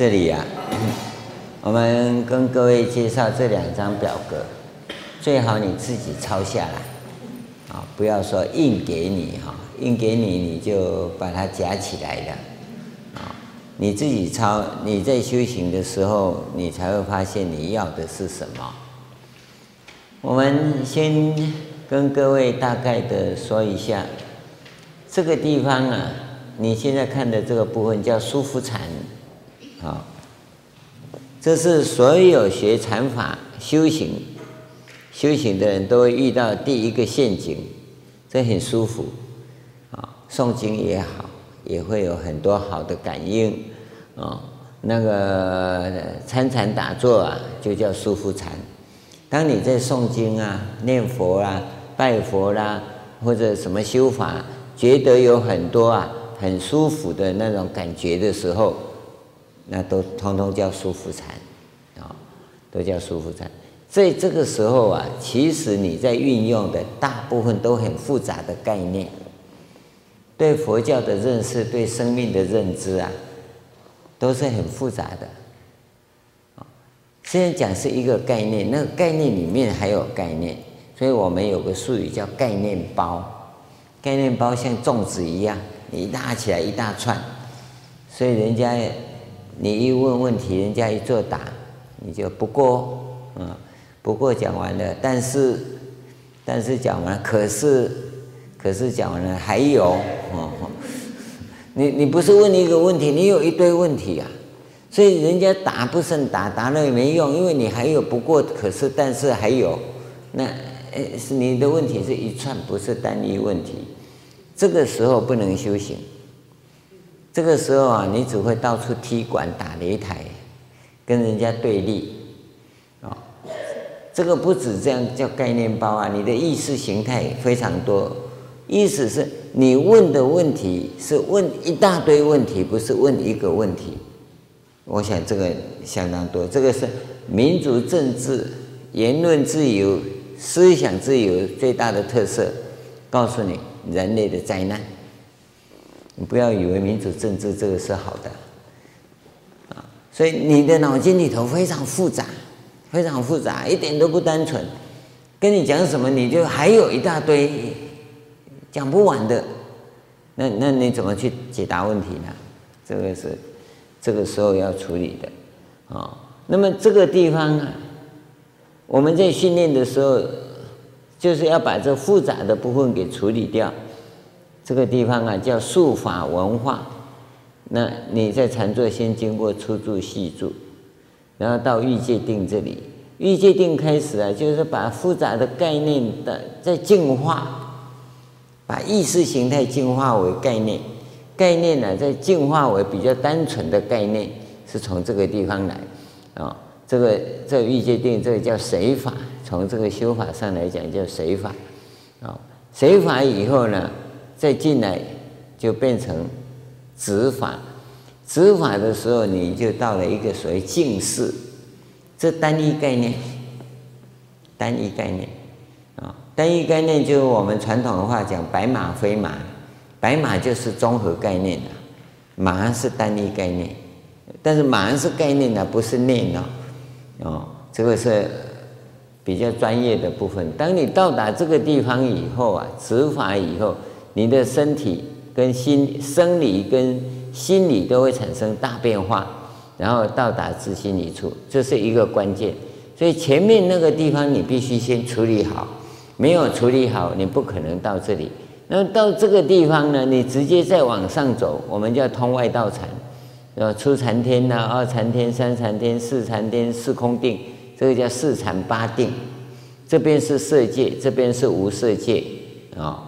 这里啊，我们跟各位介绍这两张表格，最好你自己抄下来，啊，不要说印给你哈，印给你你就把它夹起来了，啊，你自己抄，你在修行的时候，你才会发现你要的是什么。我们先跟各位大概的说一下，这个地方啊，你现在看的这个部分叫舒服禅。好，这是所有学禅法修行修行的人都会遇到第一个陷阱，这很舒服啊，诵经也好，也会有很多好的感应啊。那个参禅打坐啊，就叫舒服禅。当你在诵经啊、念佛、啊、拜佛啦、或者什么修法，觉得有很多啊很舒服的那种感觉的时候。那都通通叫舒服禅，啊，都叫舒服禅。在这个时候啊，其实你在运用的大部分都很复杂的概念，对佛教的认识、对生命的认知啊，都是很复杂的。啊，现在讲是一个概念，那个概念里面还有概念，所以我们有个术语叫概念包。概念包像粽子一样，你拉起来一大串，所以人家。你一问问题，人家一作答，你就不过，嗯，不过讲完了，但是，但是讲完了，可是，可是讲完了还有，哦，你你不是问一个问题，你有一堆问题啊，所以人家答不胜答，答了也没用，因为你还有不过，可是，但是还有，那，诶，是你的问题是一串，不是单一问题，这个时候不能修行。这个时候啊，你只会到处踢馆、打擂台，跟人家对立，啊，这个不止这样叫概念包啊，你的意识形态非常多。意思是你问的问题是问一大堆问题，不是问一个问题。我想这个相当多，这个是民主政治、言论自由、思想自由最大的特色。告诉你，人类的灾难。你不要以为民主政治这个是好的，啊，所以你的脑筋里头非常复杂，非常复杂，一点都不单纯。跟你讲什么，你就还有一大堆讲不完的，那那你怎么去解答问题呢？这个是这个时候要处理的，啊。那么这个地方啊，我们在训练的时候，就是要把这复杂的部分给处理掉。这个地方啊叫术法文化，那你在禅坐先经过初住细住，然后到欲界定这里，欲界定开始啊，就是把复杂的概念的再净化，把意识形态净化为概念，概念呢再净化为比较单纯的概念，是从这个地方来。啊，这个这个欲界定这个叫随法，从这个修法上来讲叫随法。啊，随法以后呢。再进来就变成执法，执法的时候你就到了一个所谓净识，这单一概念，单一概念啊，单一概念就是我们传统的话讲白马非马，白马就是综合概念的，马是单一概念，但是马是概念的，不是念哦，哦，这个是比较专业的部分。当你到达这个地方以后啊，执法以后。你的身体跟心、生理跟心理都会产生大变化，然后到达自心一处，这是一个关键。所以前面那个地方你必须先处理好，没有处理好，你不可能到这里。那到这个地方呢，你直接再往上走，我们叫通外道禅，呃，初禅天呐，二禅天、三禅天、四禅天、四空定，这个叫四禅八定。这边是色界，这边是无色界，啊。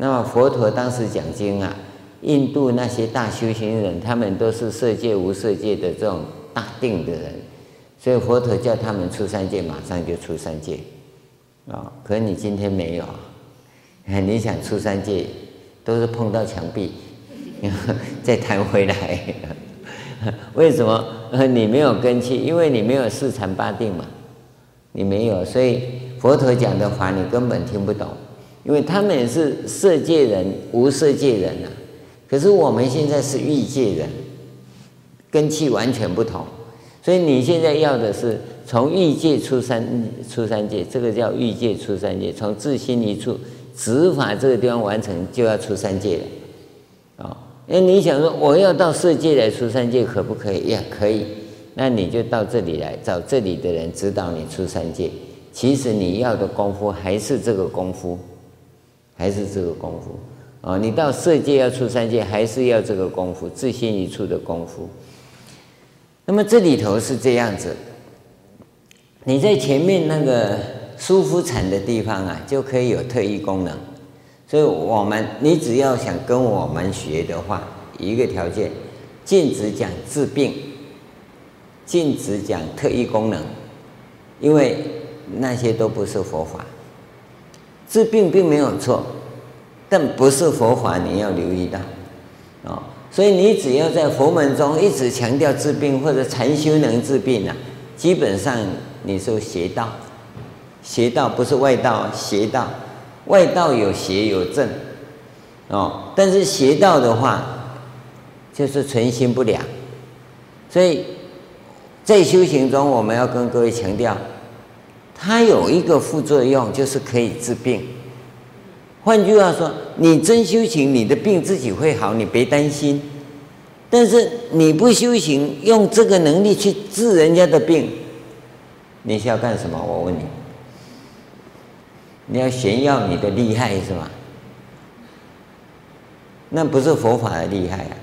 那么佛陀当时讲经啊，印度那些大修行人，他们都是色界无色界的这种大定的人，所以佛陀叫他们出三界，马上就出三界，啊！可你今天没有，你想出三界，都是碰到墙壁，再弹回来。为什么？你没有根器，因为你没有四禅八定嘛，你没有，所以佛陀讲的话你根本听不懂。因为他们也是色界人、无色界人呐、啊，可是我们现在是欲界人，根器完全不同。所以你现在要的是从欲界出三出三界，这个叫欲界出三界。从自心一处执法这个地方完成，就要出三界了。啊，那你想说我要到色界来出三界，可不可以？也，可以。那你就到这里来找这里的人指导你出三界。其实你要的功夫还是这个功夫，还是这个功夫。啊，你到色界要出三界，还是要这个功夫，自心一处的功夫。那么这里头是这样子，你在前面那个舒服禅的地方啊，就可以有特异功能。所以我们你只要想跟我们学的话，一个条件，禁止讲治病，禁止讲特异功能，因为那些都不是佛法。治病并没有错，但不是佛法，你要留意到，哦。所以你只要在佛门中一直强调治病或者禅修能治病啊，基本上你是邪道，邪道不是外道，邪道，外道有邪有正，哦，但是邪道的话就是存心不良，所以在修行中我们要跟各位强调，它有一个副作用，就是可以治病。换句话说，你真修行，你的病自己会好，你别担心。但是你不修行，用这个能力去治人家的病，你是要干什么？我问你，你要炫耀你的厉害是吗？那不是佛法的厉害啊，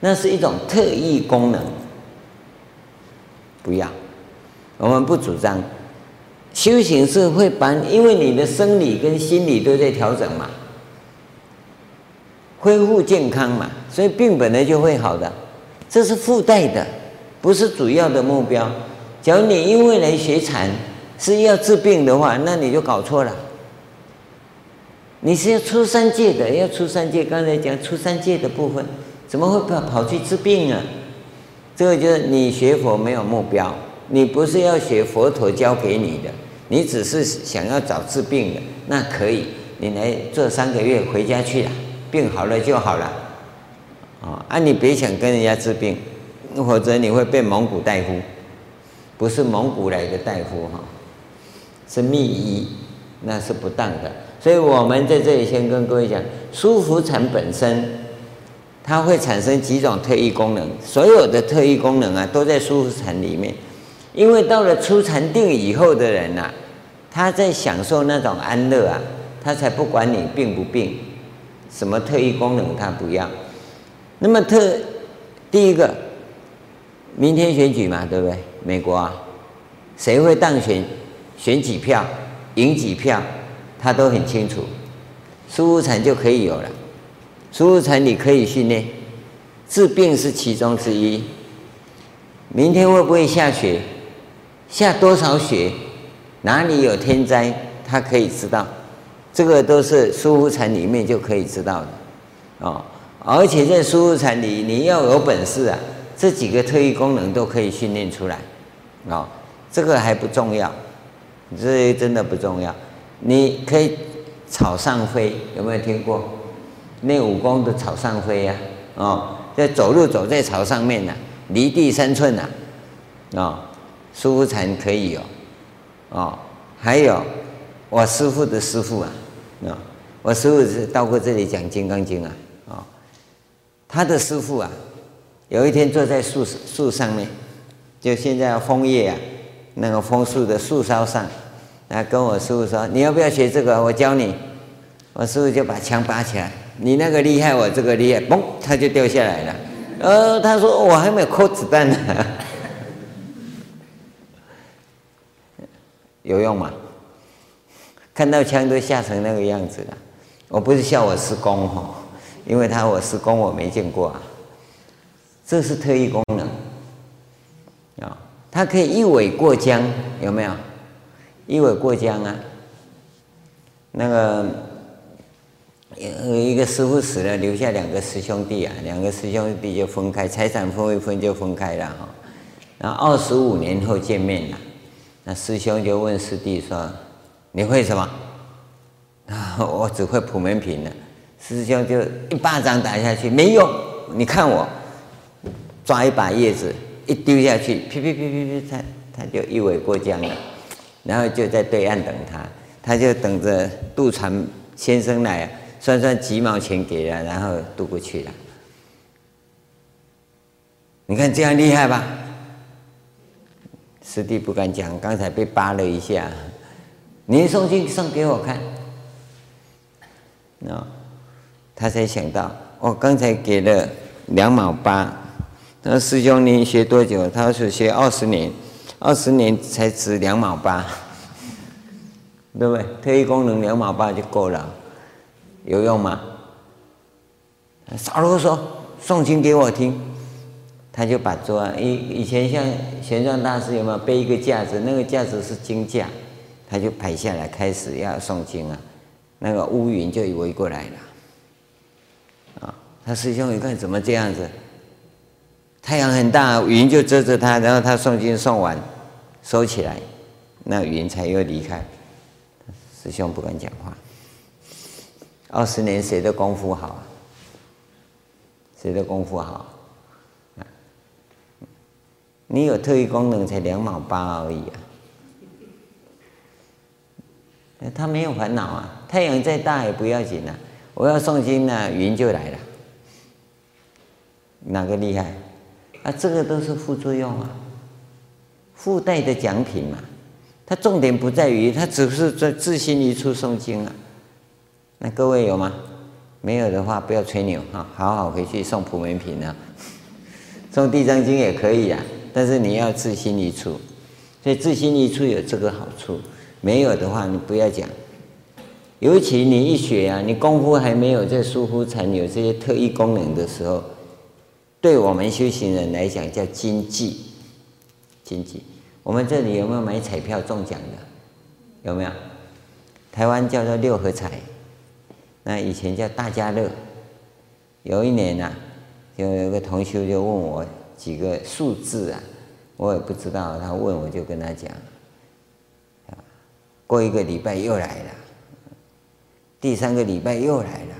那是一种特异功能。不要，我们不主张。修行是会把，因为你的生理跟心理都在调整嘛，恢复健康嘛，所以病本来就会好的，这是附带的，不是主要的目标。假如你因为来学禅是要治病的话，那你就搞错了。你是要出三界的，要出三界。刚才讲出三界的部分，怎么会跑跑去治病啊？这个就是你学佛没有目标，你不是要学佛陀教给你的。你只是想要找治病的，那可以，你来做三个月回家去了，病好了就好了。哦啊，你别想跟人家治病，否则你会被蒙古大夫，不是蒙古来的大夫哈，是密医，那是不当的。所以我们在这里先跟各位讲，舒服禅本身，它会产生几种特异功能，所有的特异功能啊，都在舒服禅里面。因为到了初禅定以后的人呐、他在享受那种安乐啊，他才不管你病不病，什么特异功能他不要。那么特第一个，明天选举嘛，对不对？美国啊，谁会当选，选几票，赢几票，他都很清楚。输入禅就可以有了，输入禅你可以训练，治病是其中之一。明天会不会下雪？下多少雪，哪里有天灾，他可以知道，这个都是舒服禅里面就可以知道的，哦，而且在舒服禅里，你要有本事啊，这几个特异功能都可以训练出来，哦，这个还不重要，这真的不重要，你可以草上飞，有没有听过？练武功的草上飞呀，哦，在走路走在草上面呢，离地三寸呐，哦。舒服禅可以有，哦，还有我师父的师父啊，啊，我师父是到过这里讲《金刚经》啊，啊，他的师父啊，有一天坐在树树上面，就现在枫叶啊，那个枫树的树梢上，他跟我师父说：“你要不要学这个？我教你。”我师父就把枪拔起来，你那个厉害，我这个厉害，嘣，他就掉下来了。呃，他说我还没有扣子弹呢。有用吗？看到枪都吓成那个样子了。我不是笑我师公哈，因为他我师公我没见过啊。这是特异功能啊，他可以一苇过江，有没有？一苇过江啊。那个有一个师傅死了，留下两个师兄弟啊，两个师兄弟就分开，财产分一分就分开了哈。然后二十五年后见面了。那师兄就问师弟说：“你会什么？”啊，我只会普门品的。师兄就一巴掌打下去，没用。你看我，抓一把叶子一丢下去，噼噼噼噼噼，他他就一尾过江了，然后就在对岸等他，他就等着渡船先生来，算算几毛钱给了，然后渡过去了。你看这样厉害吧？师弟不敢讲，刚才被扒了一下。你送经送给我看，那他才想到，我刚才给了两毛八。他说师兄，你学多久？他说学二十年，二十年才值两毛八，对不对？特异功能两毛八就够了，有用吗？少啰嗦，诵经给我听。他就把桌，以以前像玄奘大师有没有背一个架子？那个架子是经架。他就排下来，开始要诵经啊，那个乌云就围过来了，啊，他师兄一看怎么这样子？太阳很大，云就遮着他，然后他诵经诵完，收起来，那云才又离开。师兄不敢讲话。二十年谁的功夫好？谁的功夫好？你有特异功能才两毛八而已啊。他没有烦恼啊，太阳再大也不要紧啊。我要诵经呢，云就来了。哪个厉害？啊，这个都是副作用啊，附带的奖品嘛。它重点不在于，它只是在自心一处诵经啊。那各位有吗？没有的话，不要吹牛哈，好好回去诵普门品啊，诵地藏经也可以啊，但是你要自心一处，所以自心一处有这个好处。没有的话，你不要讲。尤其你一学啊，你功夫还没有在疏忽禅有这些特异功能的时候，对我们修行人来讲叫经济。经济，我们这里有没有买彩票中奖的？有没有？台湾叫做六合彩，那以前叫大家乐。有一年啊，就有个同学就问我几个数字啊，我也不知道，他问我就跟他讲。过一个礼拜又来了，第三个礼拜又来了。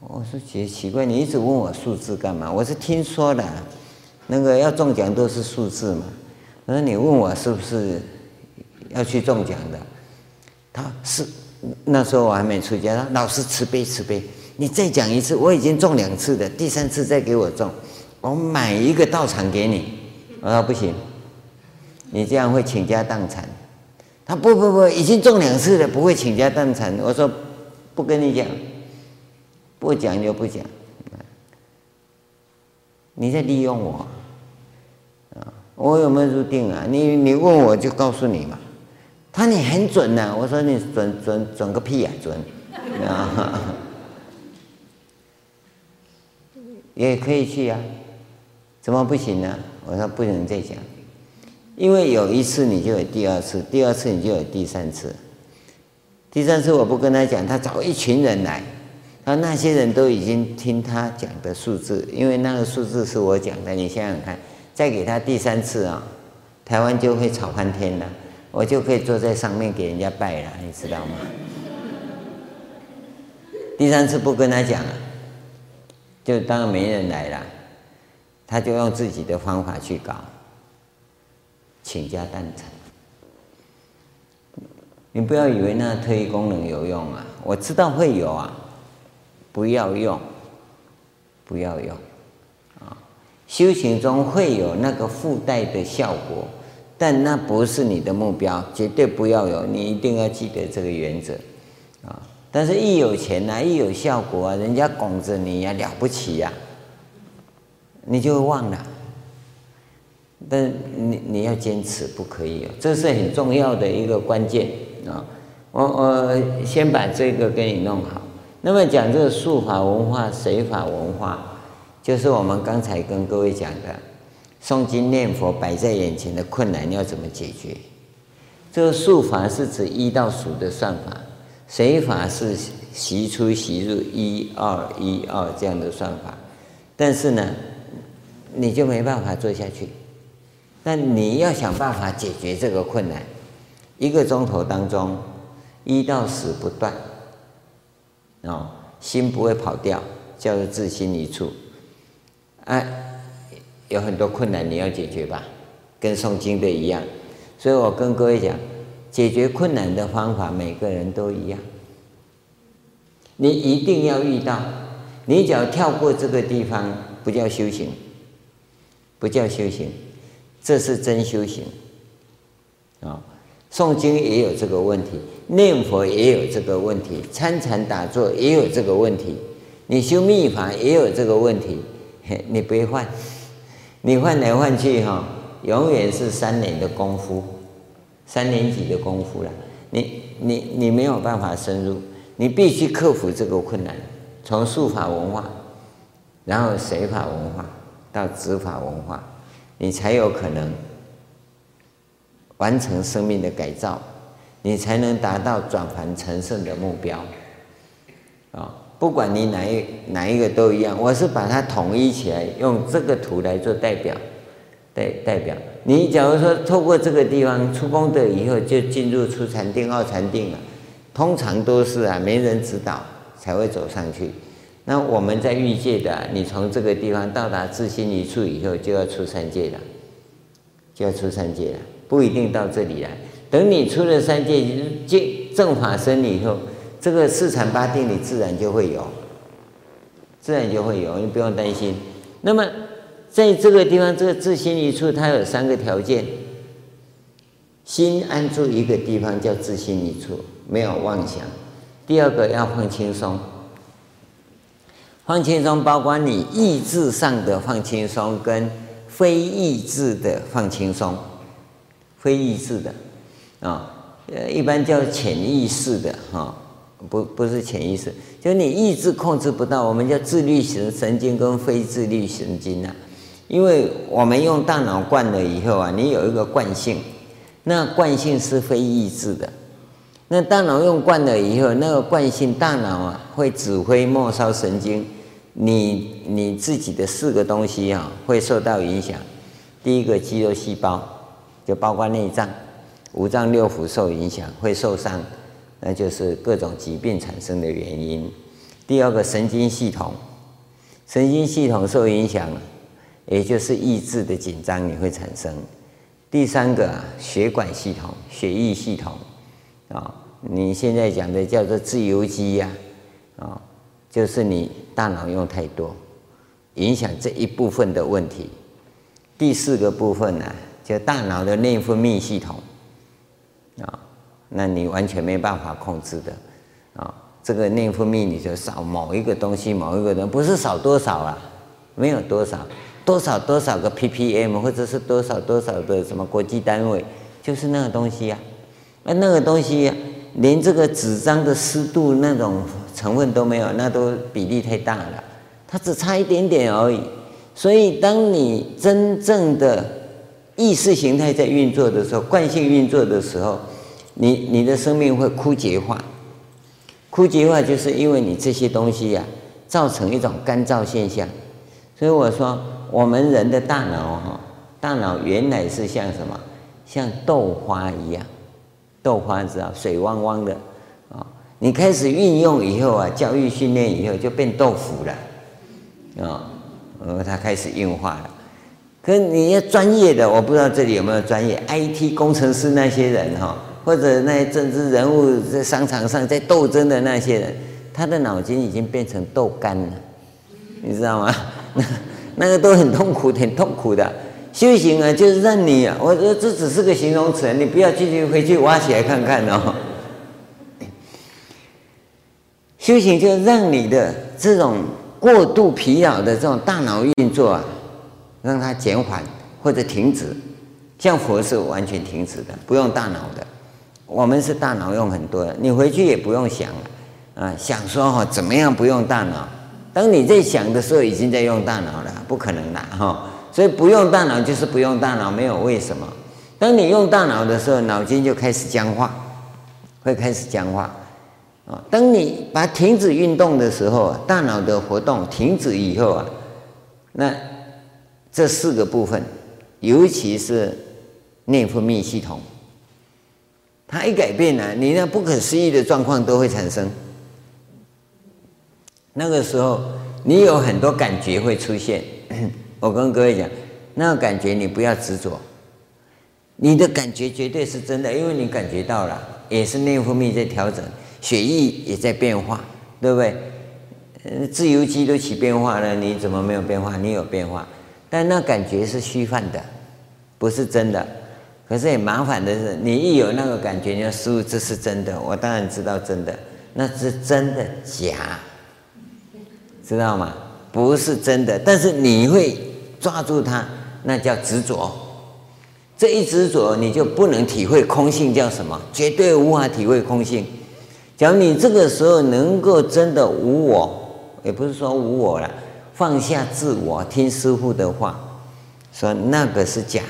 我说奇奇怪，你一直问我数字干嘛？我是听说的，那个要中奖都是数字嘛。我说你问我是不是要去中奖的？他是那时候我还没出家，他老师慈悲慈悲，你再讲一次，我已经中两次的，第三次再给我中，我买一个道场给你。我说不行，你这样会倾家荡产。他不不不，已经中两次了，不会倾家荡产。我说不跟你讲，不讲就不讲。你在利用我啊？我有没有入定啊？你你问我就告诉你嘛。他你很准呐，我说你准准准个屁呀，准啊！也可以去啊，怎么不行呢？我说不能再讲。因为有一次你就有第二次，第二次你就有第三次，第三次我不跟他讲，他找一群人来，他那些人都已经听他讲的数字，因为那个数字是我讲的，你想想看，再给他第三次啊，台湾就会吵翻天了，我就可以坐在上面给人家拜了，你知道吗？第三次不跟他讲了，就当没人来了，他就用自己的方法去搞。倾家荡产，你不要以为那特异功能有用啊！我知道会有啊，不要用，不要用啊！修行中会有那个附带的效果，但那不是你的目标，绝对不要有。你一定要记得这个原则啊！但是，一有钱啊，一有效果啊，人家拱着你呀，了不起呀，你就会忘了。但你你要坚持，不可以哦，这是很重要的一个关键啊！我我先把这个给你弄好。那么讲这个术法文化、随法文化，就是我们刚才跟各位讲的，诵经念佛摆在眼前的困难要怎么解决？这个术法是指一到数的算法，随法是习出习入一二一二这样的算法，但是呢，你就没办法做下去。那你要想办法解决这个困难，一个钟头当中，一到十不断，哦，心不会跑掉，叫做自心一处。哎，有很多困难你要解决吧，跟诵经的一样。所以我跟各位讲，解决困难的方法每个人都一样。你一定要遇到，你只要跳过这个地方，不叫修行，不叫修行，这是真修行。啊，诵经也有这个问题，念佛也有这个问题，参禅打坐也有这个问题，你修密法也有这个问题，你别换，你换来换去哈，永远是三年的功夫，三年级的功夫了，你你你没有办法深入，你必须克服这个困难，从术法文化，然后随法文化到执法文化，你才有可能。完成生命的改造，你才能达到转凡成圣的目标。啊，不管你哪一哪一个都一样，我是把它统一起来，用这个图来做代表，代代表。你假如说透过这个地方出功德以后，就进入初禅定、二禅定了，通常都是啊，没人指导才会走上去。那我们在欲界的，你从这个地方到达自心一处以后，就要出三界了，就要出三界了。不一定到这里来，等你出了三界见正法身以后，这个四禅八定你自然就会有，自然就会有，你不用担心。那么在这个地方，这个自心一处，它有三个条件：心安住一个地方叫自心一处，没有妄想；第二个要放轻松，放轻松包括你意志上的放轻松跟非意志的放轻松。非意志的，啊，呃，一般叫潜意识的，哈，不，不是潜意识，就你意志控制不到，我们叫自律型神经跟非自律神经啊。因为我们用大脑惯了以后啊，你有一个惯性，那惯性是非意志的，那大脑用惯了以后，那个惯性大脑啊会指挥末梢神经，你你自己的四个东西啊会受到影响，第一个肌肉细胞。就包括内脏、五脏六腑受影响，会受伤，那就是各种疾病产生的原因。第二个神经系统，神经系统受影响，也就是意志的紧张，你会产生。第三个，血管系统、血液系统啊，你现在讲的叫做自由基呀，啊，就是你大脑用太多，影响这一部分的问题。第四个部分呢？就大脑的内分泌系统啊，那你完全没办法控制的啊。这个内分泌你就少某一个东西，某一个人不是少多少啊，没有多少，多少多少个 ppm 或者是多少多少的什么国际单位，就是那个东西呀。那那个东西连这个纸张的湿度那种成分都没有，那都比例太大了，它只差一点点而已。所以当你真正的意识形态在运作的时候，惯性运作的时候，你你的生命会枯竭化。枯竭化就是因为你这些东西呀、啊，造成一种干燥现象。所以我说，我们人的大脑哈，大脑原来是像什么？像豆花一样，豆花知道水汪汪的。你开始运用以后啊，教育训练以后就变豆腐了哦，呃，它开始硬化了。可你要专业的，我不知道这里有没有专业 IT 工程师那些人哈，或者那些政治人物在商场上在斗争的那些人，他的脑筋已经变成豆干了，你知道吗？那 那个都很痛苦，很痛苦的。修行啊，就是让你啊，我说这只是个形容词，你不要继续回去挖起来看看哦。修行就让你的这种过度疲劳的这种大脑运作啊。让它减缓或者停止，像佛是完全停止的，不用大脑的。我们是大脑用很多的，你回去也不用想了啊，想说哈怎么样不用大脑？当你在想的时候，已经在用大脑了，不可能的哈。所以不用大脑就是不用大脑，没有为什么。当你用大脑的时候，脑筋就开始僵化，会开始僵化啊。当你把停止运动的时候，大脑的活动停止以后啊，那。这四个部分，尤其是内分泌系统，它一改变呢，你那不可思议的状况都会产生。那个时候，你有很多感觉会出现。我跟各位讲，那个感觉你不要执着，你的感觉绝对是真的，因为你感觉到了，也是内分泌在调整，血液也在变化，对不对？自由基都起变化了，你怎么没有变化？你有变化，但那感觉是虚幻的，不是真的。可是很麻烦的是，你一有那个感觉，你要输入这是真的，我当然知道真的，那是真的假，知道吗？不是真的，但是你会抓住它，那叫执着。这一执着，你就不能体会空性叫什么，绝对无法体会空性。假如你这个时候能够真的无我，也不是说无我了，放下自我，听师父的话，说那个是假，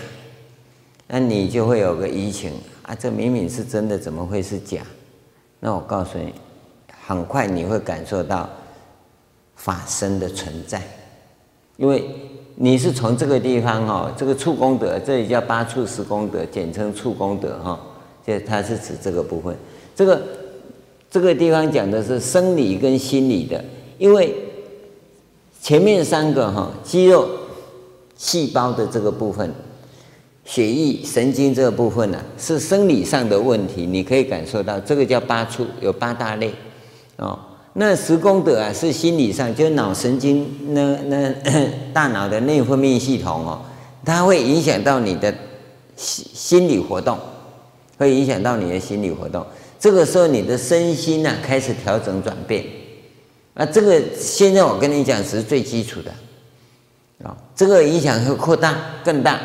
那你就会有个疑情啊，这明明是真的，怎么会是假？那我告诉你，很快你会感受到。法身的存在，因为你是从这个地方哈，这个处功德，这里叫八处十功德，简称处功德哈，这它是指这个部分。这个这个地方讲的是生理跟心理的，因为前面三个哈，肌肉、细胞的这个部分，血液、神经这个部分呢，是生理上的问题，你可以感受到，这个叫八处，有八大类哦。那十功德啊，是心理上，就脑神经那那大脑的内分泌系统哦，它会影响到你的心心理活动，会影响到你的心理活动。这个时候你的身心呢、开始调整转变。啊，这个现在我跟你讲是最基础的啊，这个影响会扩大更大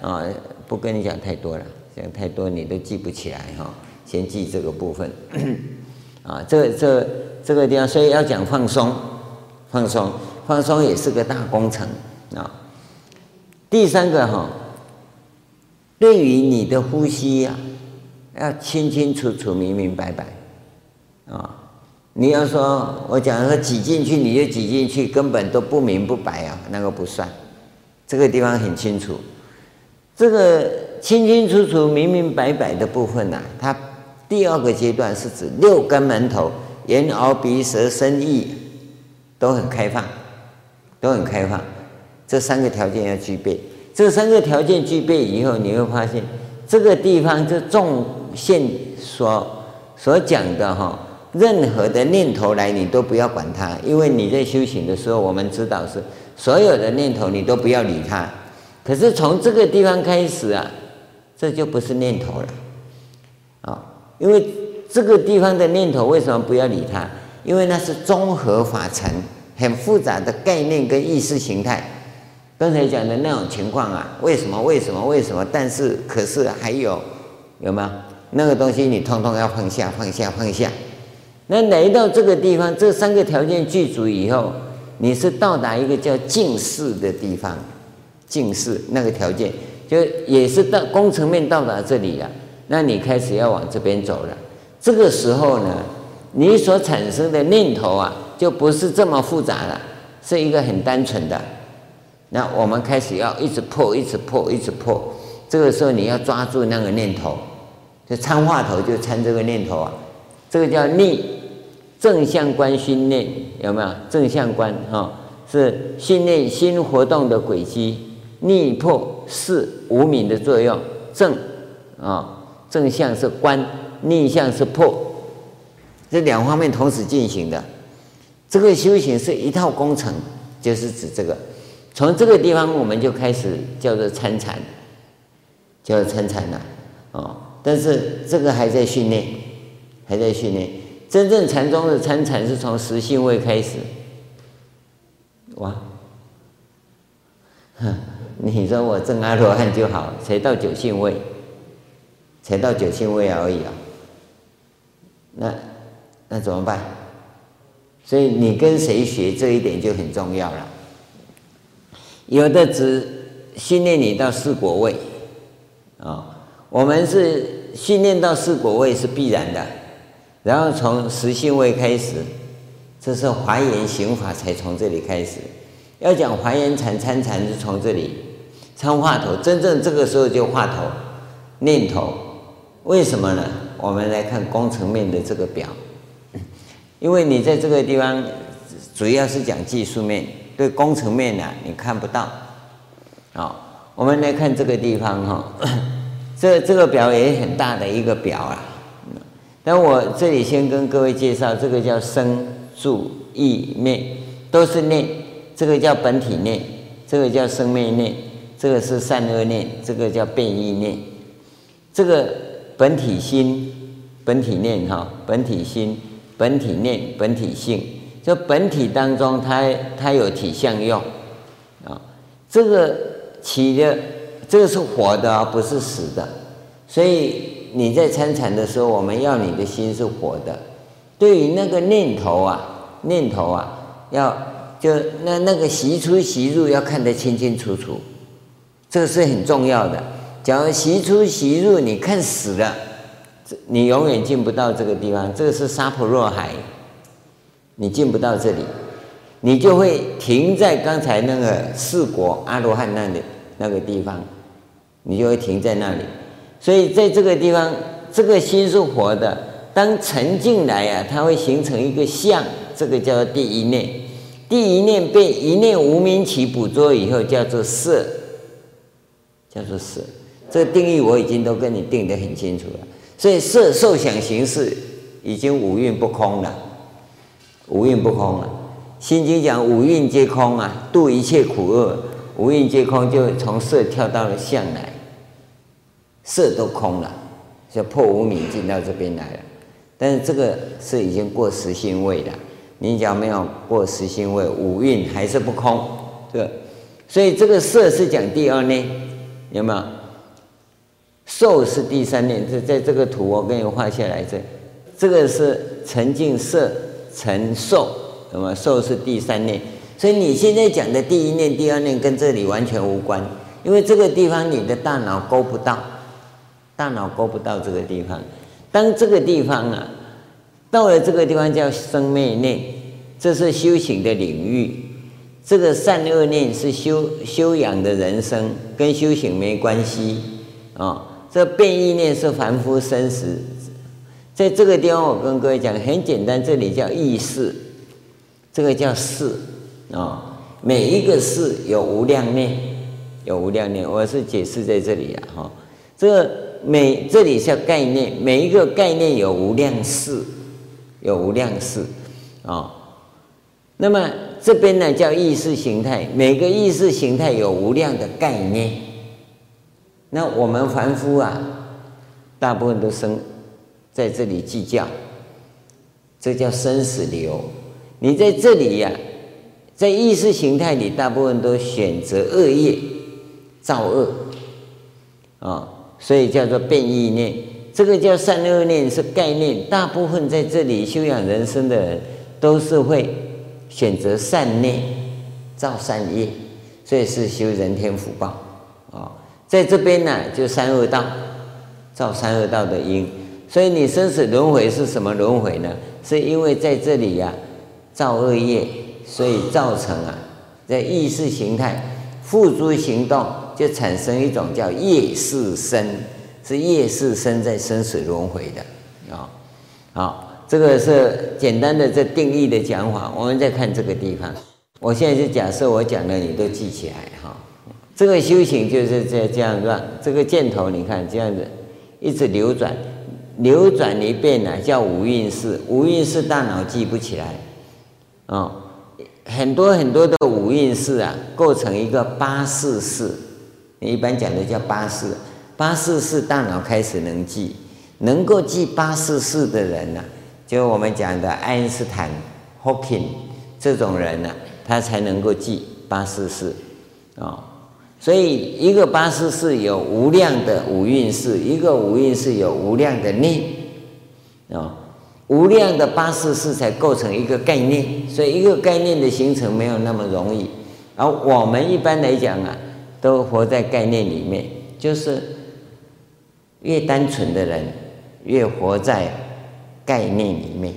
啊，不跟你讲太多了，讲太多你都记不起来哈，先记这个部分啊，这这。这个地方，所以要讲放松，放松，放松也是个大工程啊。第三个哈，对于你的呼吸呀，要清清楚楚、明明白白啊。你要说我讲说挤进去你就挤进去，根本都不明不白啊，那个不算。这个地方很清楚，这个清清楚楚、明明白白的部分呢，它第二个阶段是指六根门头。眼、耳、鼻、舌、身、意都很开放，都很开放。这三个条件要具备，这三个条件具备以后，你会发现这个地方这众现所所讲的哈，任何的念头来，你都不要管它，因为你在修行的时候，我们知道是所有的念头你都不要理它。可是从这个地方开始啊，这就不是念头了，啊，因为。这个地方的念头为什么不要理它？因为那是综合法尘，很复杂的概念跟意识形态。刚才讲的那种情况啊，为什么？为什么？为什么？但是，可是还有有没有那个东西？你通通要放下，放下，放下。那来到这个地方，这三个条件具足以后，你是到达一个叫净识的地方。净识那个条件，就也是到工程面到达这里了。那你开始要往这边走了。这个时候呢，你所产生的念头啊，就不是这么复杂了，是一个很单纯的。那我们开始要一直破，一直破，一直破。这个时候你要抓住那个念头，就参话头就参这个念头啊，这个叫逆正向观心念，有没有？正向观哈、是心念心活动的轨迹，逆破是无明的作用，正啊、正向是观。逆向是破，这两方面同时进行的，这个修行是一套工程，就是指这个。从这个地方我们就开始叫做参禅，叫做参禅了，哦。但是这个还在训练，还在训练。真正禅宗的参禅是从十信位开始。哇，哼，你说我证阿罗汉就好，才到九信位，才到九信位而已啊。那那怎么办？所以你跟谁学这一点就很重要了。有的只训练你到四果位，啊，我们是训练到四果位是必然的，然后从十信位开始，这是华严行法才从这里开始。要讲华严禅参禅是从这里参话头，真正这个时候就话头念头，为什么呢？我们来看工程面的这个表，因为你在这个地方主要是讲技术面，对工程面呢，你看不到。啊，我们来看这个地方哈，这这个表也很大的一个表啊。但我这里先跟各位介绍，这个叫生住意灭，都是念。这个叫本体念，这个叫生灭念，这个是善恶念，这个叫变异念。这个本体心、本体念哈，本体心、本体念、本体性，就本体当中它它有体相用啊。这个起的这个是活的，不是死的。所以你在参禅的时候，我们要你的心是活的。对于那个念头啊，念头啊，要。就那那个习出习入要看得清清楚楚，这个是很重要的。假如习出习入你看死了，你永远进不到这个地方。这个是沙婆若海，你进不到这里，你就会停在刚才那个四果阿罗汉那里那个地方，你就会停在那里。所以在这个地方，这个心是活的。当沉进来啊，它会形成一个相，这个叫做第一念。第一念被一念无明起捕捉以后，叫做色，叫做色。这个定义我已经都跟你定得很清楚了。所以色受想行识已经五蕴不空了，五蕴不空了。心经讲五蕴皆空啊，度一切苦厄，五蕴皆空，就从色跳到了相来，色都空了，就破无明进到这边来了。但是这个是已经过实心位了。你讲没有过实心位，五蕴还是不空，对，所以这个色是讲第二念，有没有？受是第三念，这在这个图我给你画下来，这这个是沉浸色成受，有没有？受是第三念，所以你现在讲的第一念、第二念跟这里完全无关，因为这个地方你的大脑勾不到，大脑够不到这个地方，当这个地方啊。到了这个地方叫生灭念，这是修行的领域。这个善恶念是修修养的人生，跟修行没关系啊、这变异念是凡夫生死。在这个地方，我跟各位讲很简单，这里叫意识，这个叫事啊、每一个事有无量念，有无量念。我是解释在这里啊，哈、这每这里叫概念，每一个概念有无量事。有无量事，啊、那么这边呢叫意识形态，每个意识形态有无量的概念。那我们凡夫啊，大部分都生在这里计较，这叫生死流。你在这里呀、在意识形态里，大部分都选择恶业，造恶，啊、所以叫做变异念。这个叫善恶念是概念，大部分在这里修养人生的人都是会选择善念，造善业，所以是修人天福报啊、哦。在这边呢，就三恶道，造三恶道的因，所以你生死轮回是什么轮回呢？是因为在这里呀、造恶业，所以造成啊，在意识形态付诸行动，就产生一种叫业识生。是业识生在生死轮回的啊，好，这个是简单的这定义的讲法。我们再看这个地方，我现在就假设我讲的你都记起来哈。这个修行就是这这样让这个箭头，你看这样子一直流转，流转一遍呢叫五蕴识，五蕴识大脑记不起来啊，很多很多的五蕴识啊，构成一个八识识，你一般讲的叫八四。八识识大脑开始能记，能够记八四四的人呢、就我们讲的爱因斯坦、Hawking 这种人呢、他才能够记八四四啊。所以一个八四四有无量的五蕴识，一个五蕴识有无量的念啊，无量的八四四才构成一个概念。所以一个概念的形成没有那么容易，而我们一般来讲啊，都活在概念里面，就是。越单纯的人，越活在概念里面，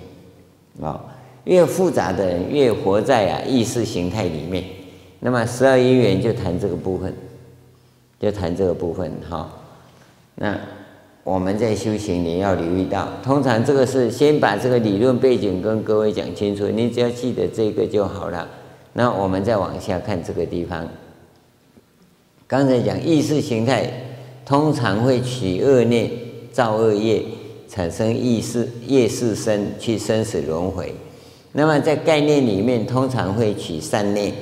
啊，越复杂的人，越活在啊意识形态里面。那么十二因缘就谈这个部分，就谈这个部分哈。那我们在修行，你要留意到，通常这个是先把这个理论背景跟各位讲清楚，你只要记得这个就好了。那我们再往下看这个地方，刚才讲意识形态通常会起恶念，造恶业，产生意识业识身，去生死轮回。那么在概念里面，通常会起善念，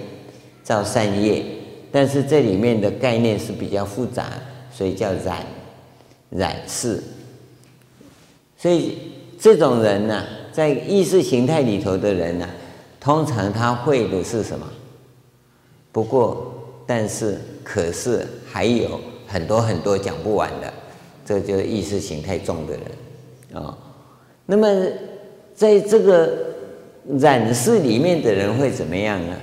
造善业。但是这里面的概念是比较复杂，所以叫染染识。所以这种人呢、在意识形态里头的人呢、通常他会的是什么？不过，但是，可是还有很多很多讲不完的，这就是意识形态重的人啊、哦。那么，在这个染识里面的人会怎么样呢？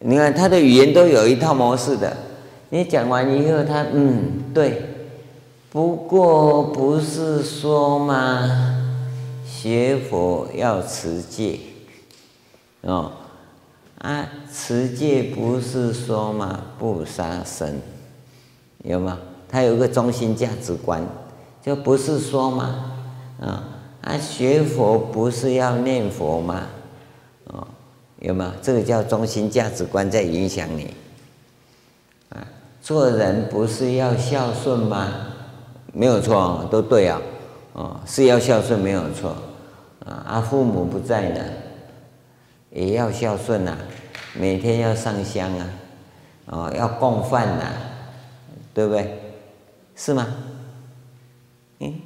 你看他的语言都有一套模式的，你讲完以后，他嗯对。不过不是说吗？学佛要持戒，哦，啊，持戒不是说吗？不杀生，有吗？他有个中心价值观，就不是说吗？啊，啊，学佛不是要念佛吗？哦，有吗？这个叫中心价值观在影响你。啊，做人不是要孝顺吗？没有错，都对啊，哦，是要孝顺没有错，啊，啊，父母不在呢，也要孝顺呐，每天要上香啊，哦，要供饭呐，对不对？是吗？嗯，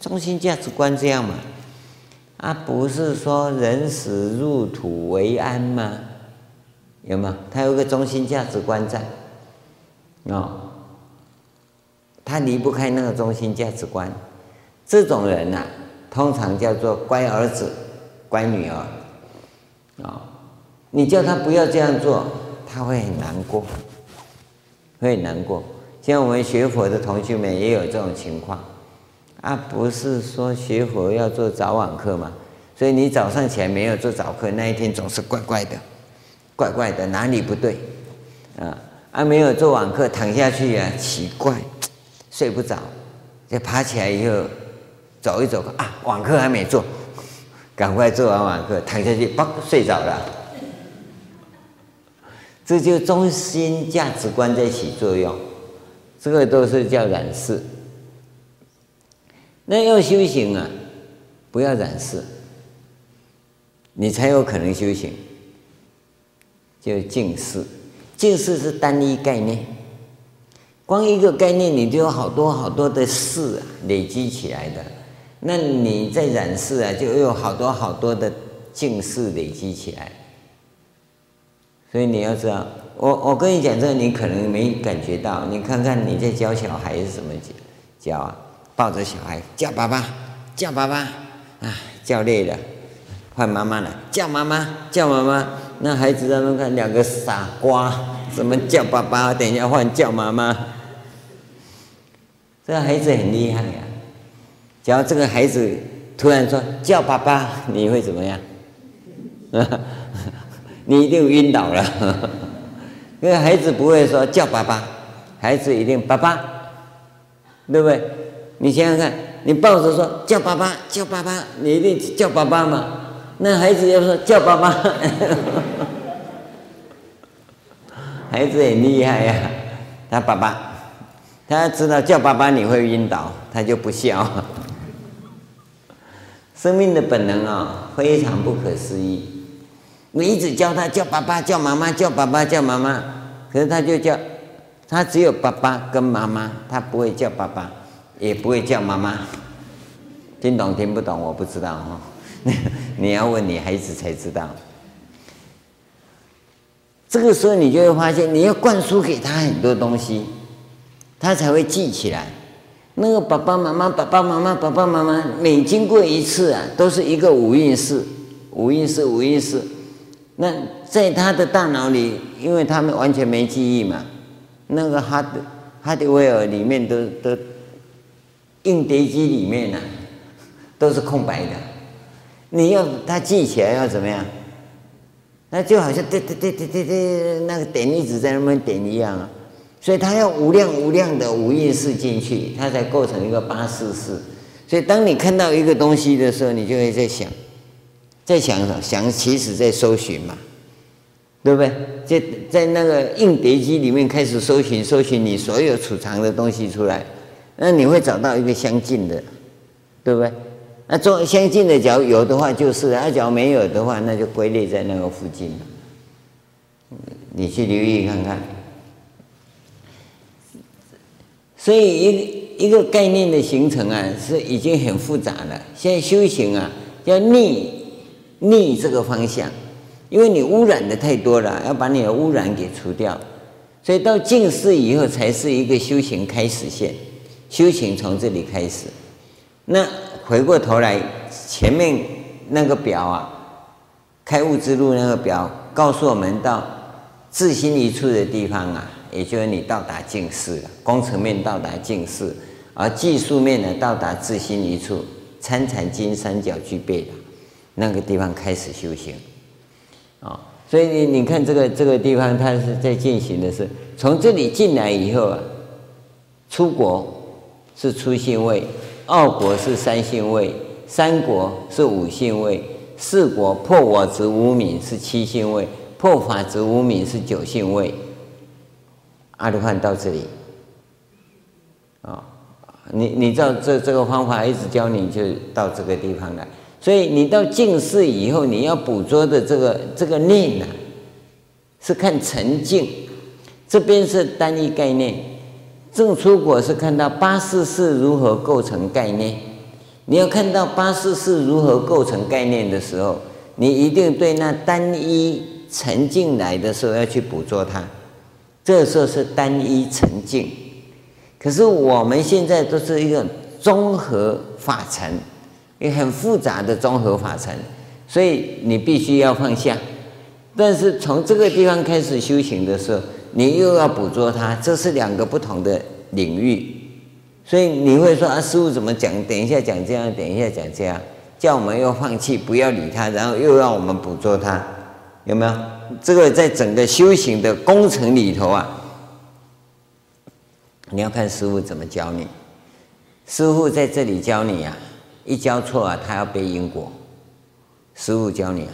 中心价值观这样嘛，啊，不是说人死入土为安吗？有吗？他有个中心价值观在，哦。他离不开那个中心价值观，这种人呐、通常叫做乖儿子、乖女儿，啊、哦，你叫他不要这样做，他会很难过，会很难过。像我们学佛的同学们也有这种情况，啊，不是说学佛要做早晚课嘛，所以你早上起来没有做早课，那一天总是怪怪的，怪怪的，哪里不对？啊，啊，没有做晚课，躺下去啊，奇怪。睡不着，就爬起来以后走一走啊，晚课还没做，赶快做完晚课，躺下去，嘣，睡着了。这就中心价值观在起作用，这个都是叫染识。那要修行啊，不要染识，你才有可能修行。就净识，净识是单一概念。光一个概念，你就有好多好多的事啊，累积起来的。那你在染识啊，就有好多好多的净识累积起来。所以你要知道，我我跟你讲这个，你可能没感觉到。你看看你在教小孩是怎么教？教啊，抱着小孩叫爸爸，叫爸爸啊，叫累了，换妈妈了，叫妈妈，叫妈妈。那孩子他们看两个傻瓜，怎么叫爸爸？等一下换叫妈妈。这个孩子很厉害呀！假如这个孩子突然说叫爸爸，你会怎么样？你一定晕倒了。因为孩子不会说叫爸爸，孩子一定爸爸，对不对？你想想看，你抱着说叫爸爸，叫爸爸，你一定叫爸爸嘛？那孩子要说叫爸爸，孩子很厉害呀，他爸爸。他知道叫爸爸你会晕倒，他就不笑。生命的本能啊，非常不可思议。你一直叫他叫爸爸、叫妈妈、叫爸爸、叫妈妈，可是他就叫，他只有爸爸跟妈妈，他不会叫爸爸，也不会叫妈妈。听懂听不懂我不知道哈，你要问你孩子才知道。这个时候你就会发现，你要灌输给他很多东西。他才会记起来，那个爸爸妈妈、爸爸妈妈、爸爸妈妈，每经过一次啊，都是一个五蕴识，五蕴识，五蕴识。那在他的大脑里，因为他们完全没记忆嘛，那个哈德哈德威尔里面的的硬碟机里面呢、啊，都是空白的。你要他记起来要怎么样？那就好像对对对对对对，那个点一直在那边点一样啊。所以他要无量无量的五蕴识进去，他才构成一个八四四。所以当你看到一个东西的时候，你就会在想，在想？想其实在搜寻嘛。对不对？在在那个硬碟机里面开始搜寻，搜寻你所有储藏的东西出来，那你会找到一个相近的，对不对？那做相近的，假如有的话就是；那假如没有的话，那就归类在那个附近。你去留意看看。所以一一个概念的形成啊，是已经很复杂了。现在修行啊，要逆逆这个方向，因为你污染的太多了，要把你的污染给除掉。所以到净释以后，才是一个修行开始线。修行从这里开始。那回过头来，前面那个表啊，开悟之路那个表，告诉我们到自心一处的地方啊。也就是你到达净释了，工程面到达净释，而技术面呢到达自心一处，参禅金三角具备了，那个地方开始修行，啊，所以你你看这个这个地方，它是在进行的是从这里进来以后啊，出国是初信位，二国是三信位，三国是五信位，四国破我执无明是七信位，破法执无明是九信位。阿罗汉到这里，啊，你你照这这个方法一直教你，就到这个地方来。所以你到净释以后，你要捕捉的这个这个念呢，是看沉静。这边是单一概念，正出果是看到八识是如何构成概念。你要看到八识是如何构成概念的时候，你一定对那单一沉静来的时候要去捕捉它。这时候是单一沉静，可是我们现在都是一个综合法尘，也很复杂的综合法尘，所以你必须要放下。但是从这个地方开始修行的时候，你又要捕捉它，这是两个不同的领域。所以你会说啊，师父怎么讲？等一下讲这样，等一下讲这样，叫我们又放弃，不要理他，然后又让我们捕捉它，有没有？这个在整个修行的工程里头啊，你要看师父怎么教你。师父在这里教你啊，一交错啊，他要背因果。师傅教你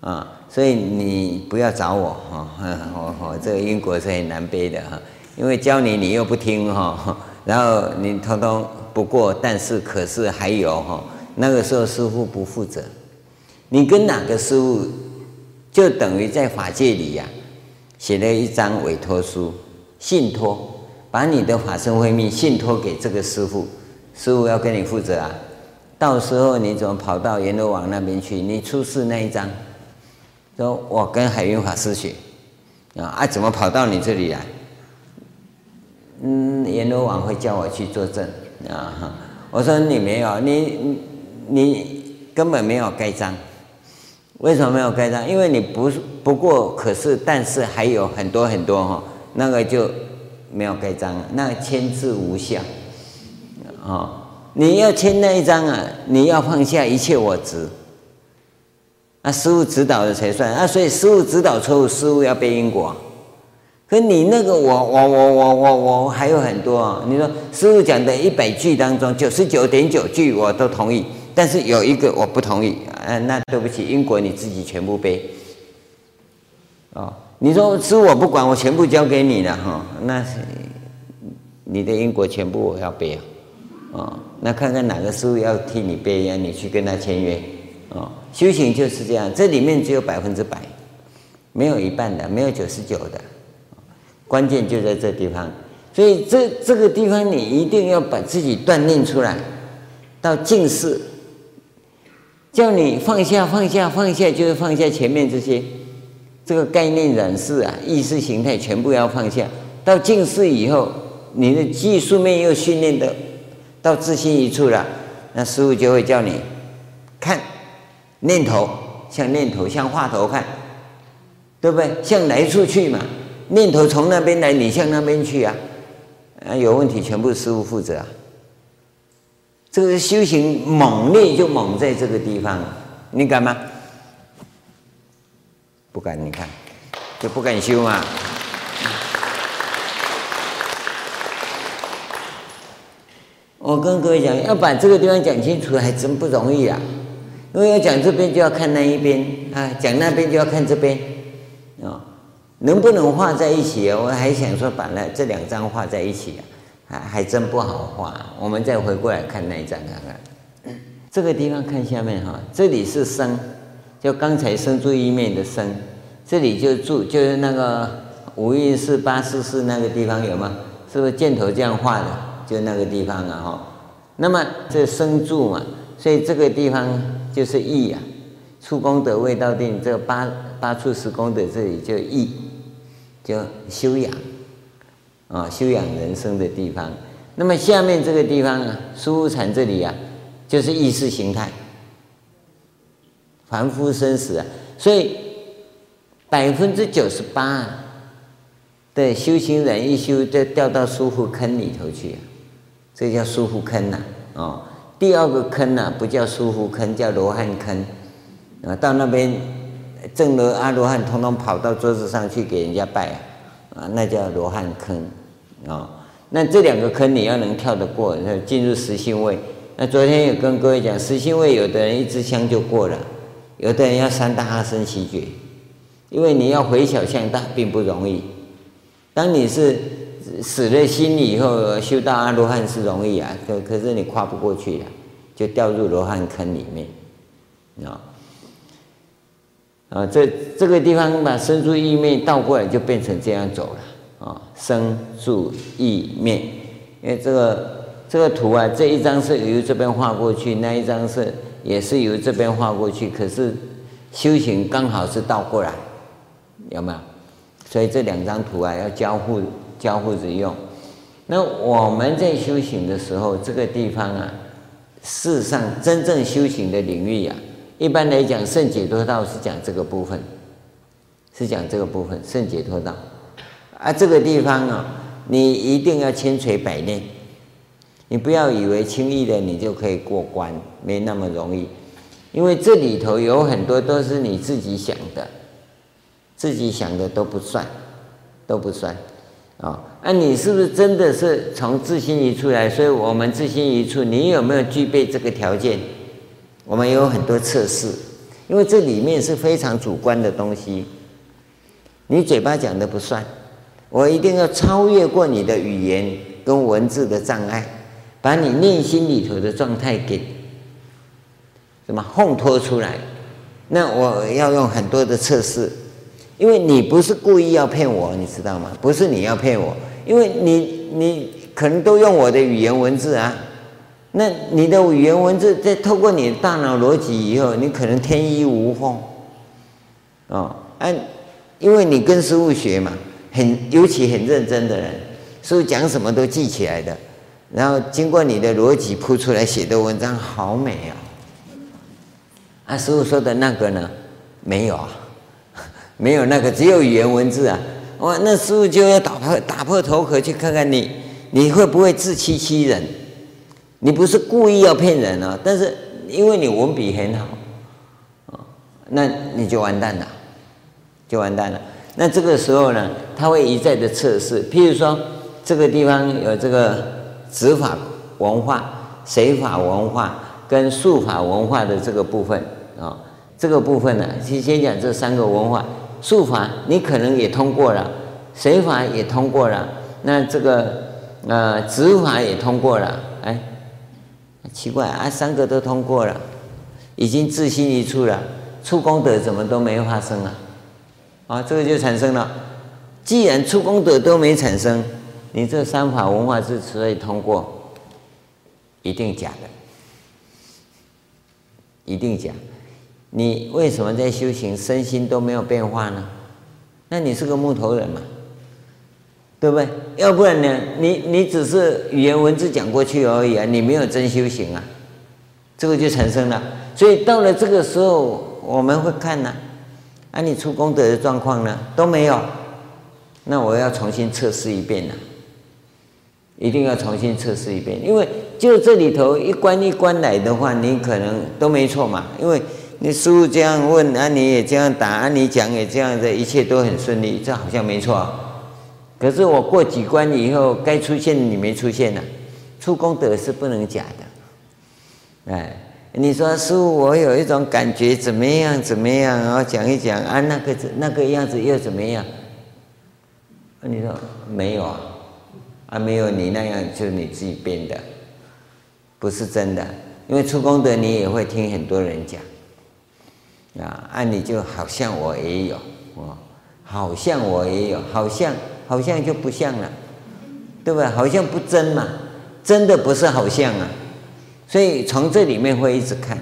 啊，啊，所以你不要找我哈，我我这个因果是很难背的哈，因为教你你又不听哈，然后你通通不过，但是可是还有哈，那个时候师傅不负责，你跟哪个师傅？就等于在法界里呀、写了一张委托书，信托，把你的法身慧命信托给这个师傅，师傅要跟你负责啊。到时候你怎么跑到阎罗王那边去？你出示那一张，说我跟海云法师学，啊啊，怎么跑到你这里来？嗯，阎罗王会叫我去作证啊。我说你没有，你你根本没有盖章。为什么没有盖章？因为你不不过，可是但是还有很多很多哈，那个就没有盖章，那个签字无效啊！你要签那一张啊，你要放下一切我执，那师父指导的才算啊。所以师父指导错误，师父要背因果。可你那个我我我我我我还有很多啊！你说师父讲的一百句当中，九十九点九句我都同意。但是有一个我不同意，啊，那对不起，因果你自己全部背。哦，你说师父我不管，我全部交给你了哈，那你的因果全部我要背啊，哦，那看看哪个师傅要替你背呀，你去跟他签约。哦，修行就是这样，这里面只有百分之百，没有一半的，没有九十九的，关键就在这地方。所以这这个地方你一定要把自己锻炼出来，到近视。叫你放下，放下，放下，就是放下前面这些，这个概念染识啊，意识形态全部要放下。到近视以后，你的技术面又训练的到自信一处了，那师父就会叫你看念头，像念头，像话头看，对不对？向来处去嘛，念头从那边来，你向那边去啊，啊，有问题全部师父负责啊。这个修行猛烈就猛在这个地方，你敢吗？不敢，你看，就不敢修嘛。我跟各位讲，要把这个地方讲清楚，还真不容易啊。因为要讲这边，就要看那一边啊；讲那边，就要看这边。啊，能不能画在一起啊？我还想说把那这两张画在一起啊，还还真不好画。我们再回过来看那一张看看，这个地方看下面哈，这里是生，就刚才生住意面的生，这里就住就是那个五蕴四八四四那个地方有吗？是不是箭头这样画的？就那个地方啊哈。那么这生住嘛，所以这个地方就是意啊。出功德未到定，这八八处十功德这里就意，就修养啊，修养人生的地方。那么下面这个地方呢，疏忽禅这里啊，就是意识形态，凡夫生死啊。所以百分之九十八的修行人一修就掉到舒服坑里头去，这叫疏忽坑呐。哦，第二个坑呐，不叫疏忽坑，叫罗汉坑。啊，到那边证了阿罗汉，通通跑到桌子上去给人家拜，啊，那叫罗汉坑，啊，那这两个坑你要能跳得过，进入实性位。那昨天有跟各位讲，实性位有的人一支香就过了，有的人要三大阿僧只劫，因为你要回小向大并不容易。当你是死了心以后修到阿罗汉是容易啊，可可是你跨不过去了，就掉入罗汉坑里面，啊。啊，这这个地方把生住意灭倒过来，就变成这样走了啊。生住意灭，因为这个这个图啊，这一张是由这边画过去，那一张是也是由这边画过去，可是修行刚好是倒过来，有没有？所以这两张图啊要交互交互着用。那我们在修行的时候，这个地方啊，世上真正修行的领域呀、啊。一般来讲，圣解脱道是讲这个部分，是讲这个部分圣解脱道。啊，这个地方啊，你一定要千锤百炼，你不要以为轻易的你就可以过关，没那么容易。因为这里头有很多都是你自己想的，自己想的都不算，都不算啊。那你是不是真的是从自心一处来？所以我们自心一处，你有没有具备这个条件？我们有很多测试，因为这里面是非常主观的东西，你嘴巴讲的不算，我一定要超越过你的语言跟文字的障碍，把你内心里头的状态给什么烘托出来。那我要用很多的测试，因为你不是故意要骗我，你知道吗？不是你要骗我，因为你你可能都用我的语言文字啊。那你的语言文字在透过你的大脑逻辑以后，你可能天衣无缝，哦，哎，因为你跟师父学嘛，很尤其很认真的人，师父讲什么都记起来的，然后经过你的逻辑铺出来写的文章好美啊！啊，师父说的那个呢，没有啊，没有那个，只有语言文字啊！哇，那师父就要打破打破头壳去看看你，你会不会自欺欺人？你不是故意要骗人啊，但是因为你文笔很好，啊，那你就完蛋了，就完蛋了。那这个时候呢，他会一再的测试，譬如说这个地方有这个指法文化、随法文化跟术法文化的这个部分啊，这个部分呢，先先讲这三个文化，术法你可能也通过了，神法也通过了，那这个呃指法也通过了，哎。奇怪啊，三个都通过了，已经自心一处了，出功德怎么都没发生啊？啊，这个就产生了。既然出功德都没产生，你这三法文化是所以通过，一定假的，一定假。你为什么在修行身心都没有变化呢？那你是个木头人嘛？对不对？要不然呢？你你只是语言文字讲过去而已啊，你没有真修行啊，这个就产生了。所以到了这个时候，我们会看呢，啊，你出功德的状况呢都没有，那我要重新测试一遍了，一定要重新测试一遍，因为就这里头一关一关来的话，你可能都没错嘛，因为你师父这样问啊，你也这样答，啊，你讲也这样的，一切都很顺利，这好像没错。可是我过几关以后，该出现你没出现呢、啊，初功德是不能假的，哎，你说师父，我有一种感觉，怎么样怎么样？然后讲一讲啊，那个那个样子又怎么样？你说没有啊，啊没有，你那样就你自己编的，不是真的。因为出功德，你也会听很多人讲啊，按理就好像我也有，哦，好像我也有，好像好像就不像了，对不对？好像不真嘛，真的不是好像啊。所以从这里面会一直看，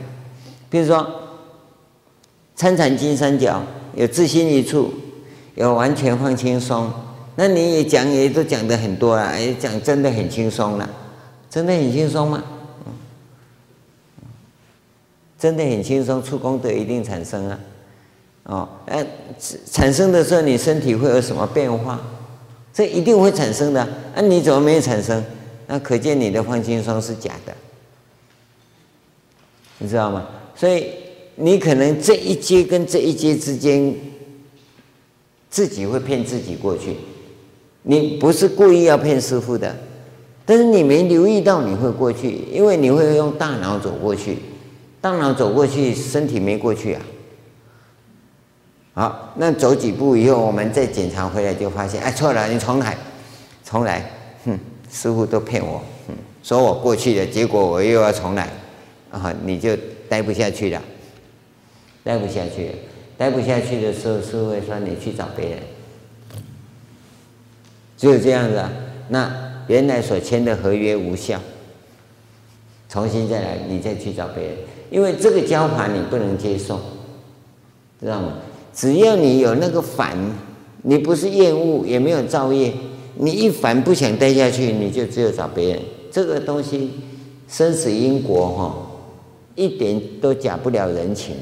比如说参禅金三角有自心一处，有完全放轻松，那你也讲也都讲的很多了，也讲真的很轻松了，真的很轻松吗？真的很轻松，出功德一定产生啊！哦，哎，产生的时候你身体会有什么变化？这一定会产生的，那、你怎么没有产生？那可见你的放轻松是假的。你知道吗？所以你可能这一阶跟这一阶之间，自己会骗自己过去。你不是故意要骗师父的，但是你没留意到你会过去，因为你会用大脑走过去，大脑走过去，身体没过去啊。好，那走几步以后，我们再检查回来就发现，哎，错了，你重来，重来，哼，师傅都骗我，哼，说我过去了，结果我又要重来。啊，你就待不下去了，待不下去了，待不下去的时候，师傅会说你去找别人，只有这样子啊，那原来所签的合约无效，重新再来，你再去找别人，因为这个教法你不能接受，知道吗？只要你有那个烦，你不是厌恶，也没有造业，你一烦不想待下去，你就只有找别人。这个东西生死因果哈。一点都假不了人情，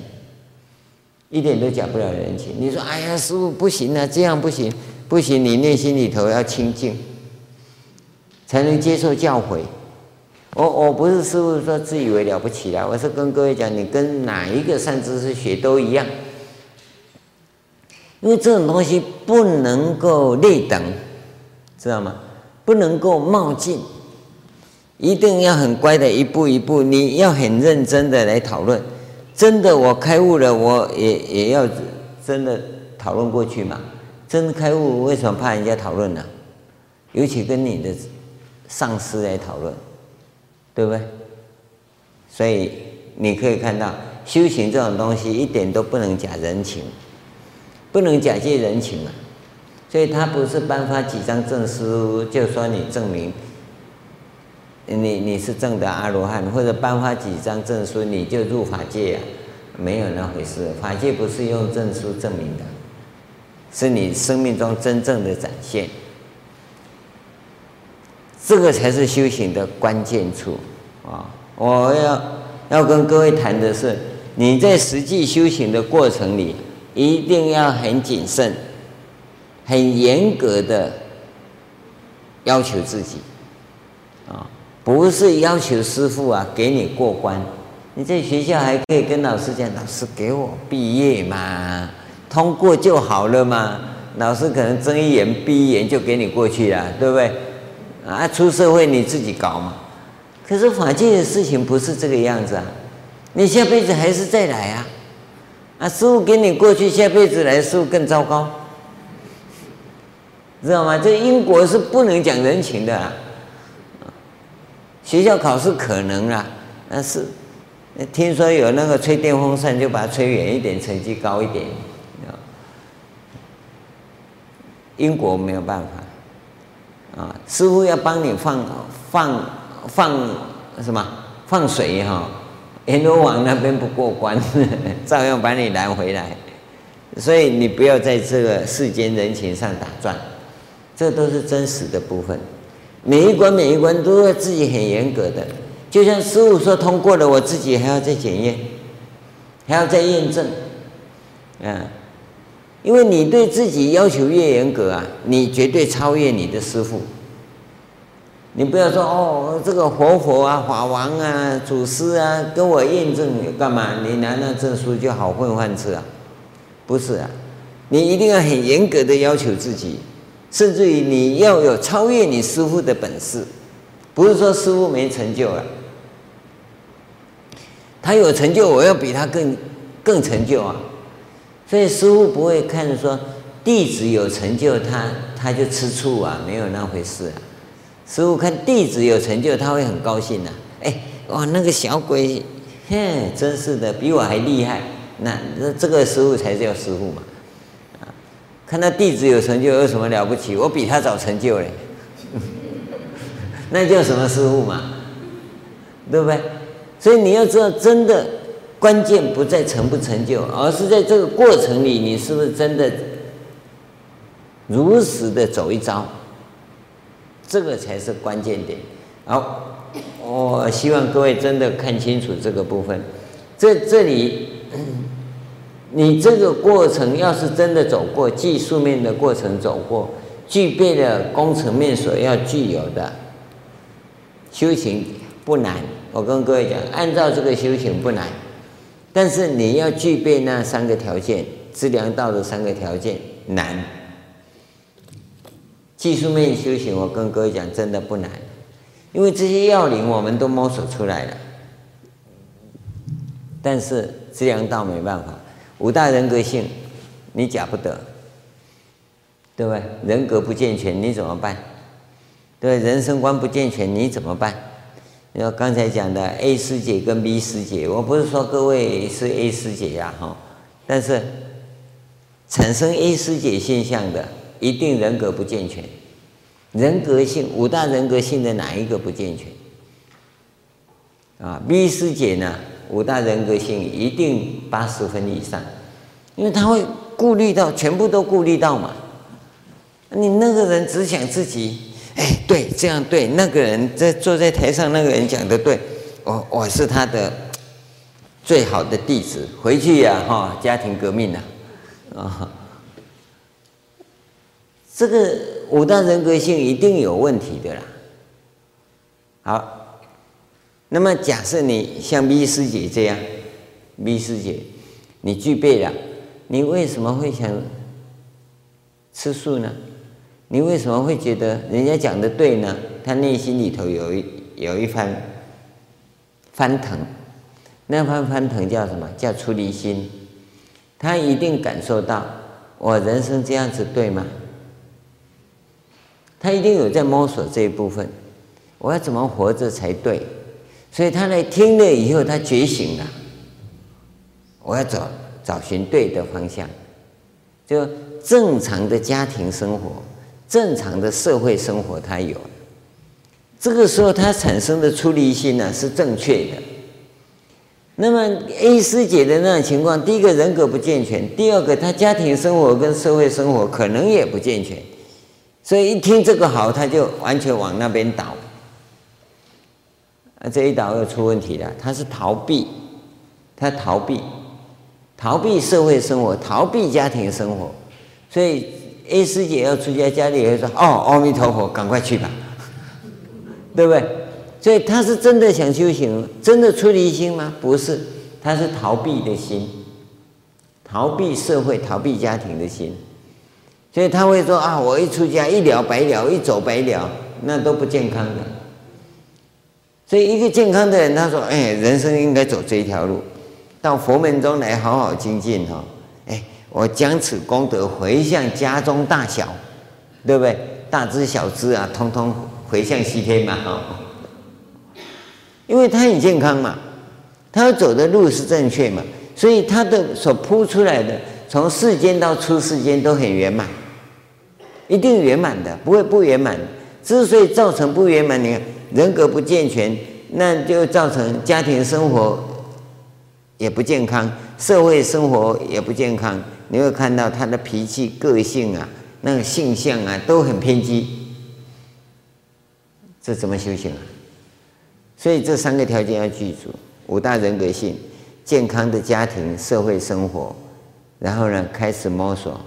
一点都假不了人情。你说，哎呀，师父不行啊，这样不行，不行，你内心里头要清净，才能接受教诲。我我不是师父说自以为了不起啦，我是跟各位讲，你跟哪一个善知识学都一样，因为这种东西不能够内等，知道吗？不能够冒进。一定要很乖的，一步一步，你要很认真的来讨论。真的，我开悟了，我也也要真的讨论过去嘛。真的开悟，为什么怕人家讨论呢？尤其跟你的上司来讨论，对不对？所以你可以看到，修行这种东西一点都不能假人情，不能假借人情嘛。所以他不是颁发几张证书，就说你证明。你你是正的阿罗汉，或者颁发几张证书，你就入法界啊？没有那回事，法界不是用证书证明的，是你生命中真正的展现。这个才是修行的关键处啊！我要要跟各位谈的是，你在实际修行的过程里，一定要很谨慎、很严格的要求自己啊。不是要求师傅啊给你过关，你在学校还可以跟老师讲，老师给我毕业嘛，通过就好了嘛。老师可能睁一眼闭一眼就给你过去了，对不对？啊，出社会你自己搞嘛。可是法界的事情不是这个样子啊，你下辈子还是再来啊。啊，师傅给你过去，下辈子来师父更糟糕，知道吗？这因果是不能讲人情的啊。学校考试可能啊，但是听说有那个吹电风扇，就把它吹远一点，成绩高一点。因果没有办法啊，师傅要帮你放放放什么放水哈，阎罗王那边不过关，照样把你拦回来。所以你不要在这个世间人情上打转，这都是真实的部分。每一关每一关都要自己很严格的，就像师傅说通过了，我自己还要再检验，还要再验证，啊，因为你对自己要求越严格啊，你绝对超越你的师父。你不要说哦，这个活佛啊、法王啊、祖师啊，跟我验证干嘛？你拿那证书就好混饭吃啊？不是啊，你一定要很严格的要求自己。甚至于你要有超越你师父的本事，不是说师父没成就了，他有成就，我要比他更更成就啊。所以师傅不会看说弟子有成就他，他就吃醋啊，没有那回事啊。师傅看弟子有成就，他会很高兴的、啊。哎，哇，那个小鬼，嘿，真是的，比我还厉害。那这这个师傅才叫师傅嘛。啊，看到弟子有成就有什么了不起？我比他早成就嘞。那叫什么师傅嘛？对不对？所以你要知道，真的关键不在成不成就，而是在这个过程里，你是不是真的如实的走一遭？这个才是关键点。好，我希望各位真的看清楚这个部分。这这里，你这个过程要是真的走过，技术面的过程走过，具备了工程面所要具有的修行不难。我跟各位讲，按照这个修行不难，但是你要具备那三个条件，资粮道的三个条件难。技术面修行，我跟各位讲，真的不难，因为这些要领我们都摸索出来了。但是资粮道没办法，五大人格性你假不得，对不对？人格不健全你怎么办？对，人生观不健全你怎么办？你说刚才讲的 A 师姐跟 B 师姐，我不是说各位是 A 师姐呀，哈，但是产生 A 师姐现象的，一定人格不健全，人格性五大人格性的哪一个不健全？啊，B 师姐呢，五大人格性一定八十分以上，因为他会顾虑到全部都顾虑到嘛，你那个人只想自己。哎，对，这样对。那个人在坐在台上，那个人讲的对，我我是他的最好的弟子。回去呀，哈，家庭革命了，啊，这个五大人格性一定有问题的啦。好，那么假设你像 B 师姐这样，B 师姐，你具备了，你为什么会想吃素呢？你为什么会觉得人家讲的对呢？他内心里头有一有一番翻腾，那番翻腾叫什么？叫出离心。他一定感受到我人生这样子对吗？他一定有在摸索这一部分，我要怎么活着才对？所以他来听了以后，他觉醒了，我要找找寻对的方向，就正常的家庭生活。正常的社会生活，他有，这个时候他产生的出离心呢是正确的。那么 A 师姐的那种情况，第一个人格不健全，第二个他家庭生活跟社会生活可能也不健全，所以一听这个好，他就完全往那边倒。啊，这一倒又出问题了，他是逃避，他逃避，逃避社会生活，逃避家庭生活，所以。A 师姐要出家，家里人说：“哦，阿弥陀佛，赶快去吧，对不对？”所以他是真的想修行，真的出离心吗？不是，他是逃避的心，逃避社会、逃避家庭的心。所以他会说：“啊，我一出家一了百了，一走百了，那都不健康的。”所以一个健康的人，他说：“哎，人生应该走这一条路，到佛门中来好好精进哈。”。我将此功德回向家中大小，对不对？大只小只啊，通通回向西天嘛，哈。因为他很健康嘛，他走的路是正确嘛，所以他的所铺出来的，从世间到出世间都很圆满，一定圆满的，不会不圆满。之所以造成不圆满，你看人格不健全，那就造成家庭生活也不健康，社会生活也不健康。你会看到他的脾气、个性啊，那个性向啊，都很偏激。这怎么修行啊？所以这三个条件要具足：五大人格性、健康的家庭、社会生活，然后呢，开始摸索，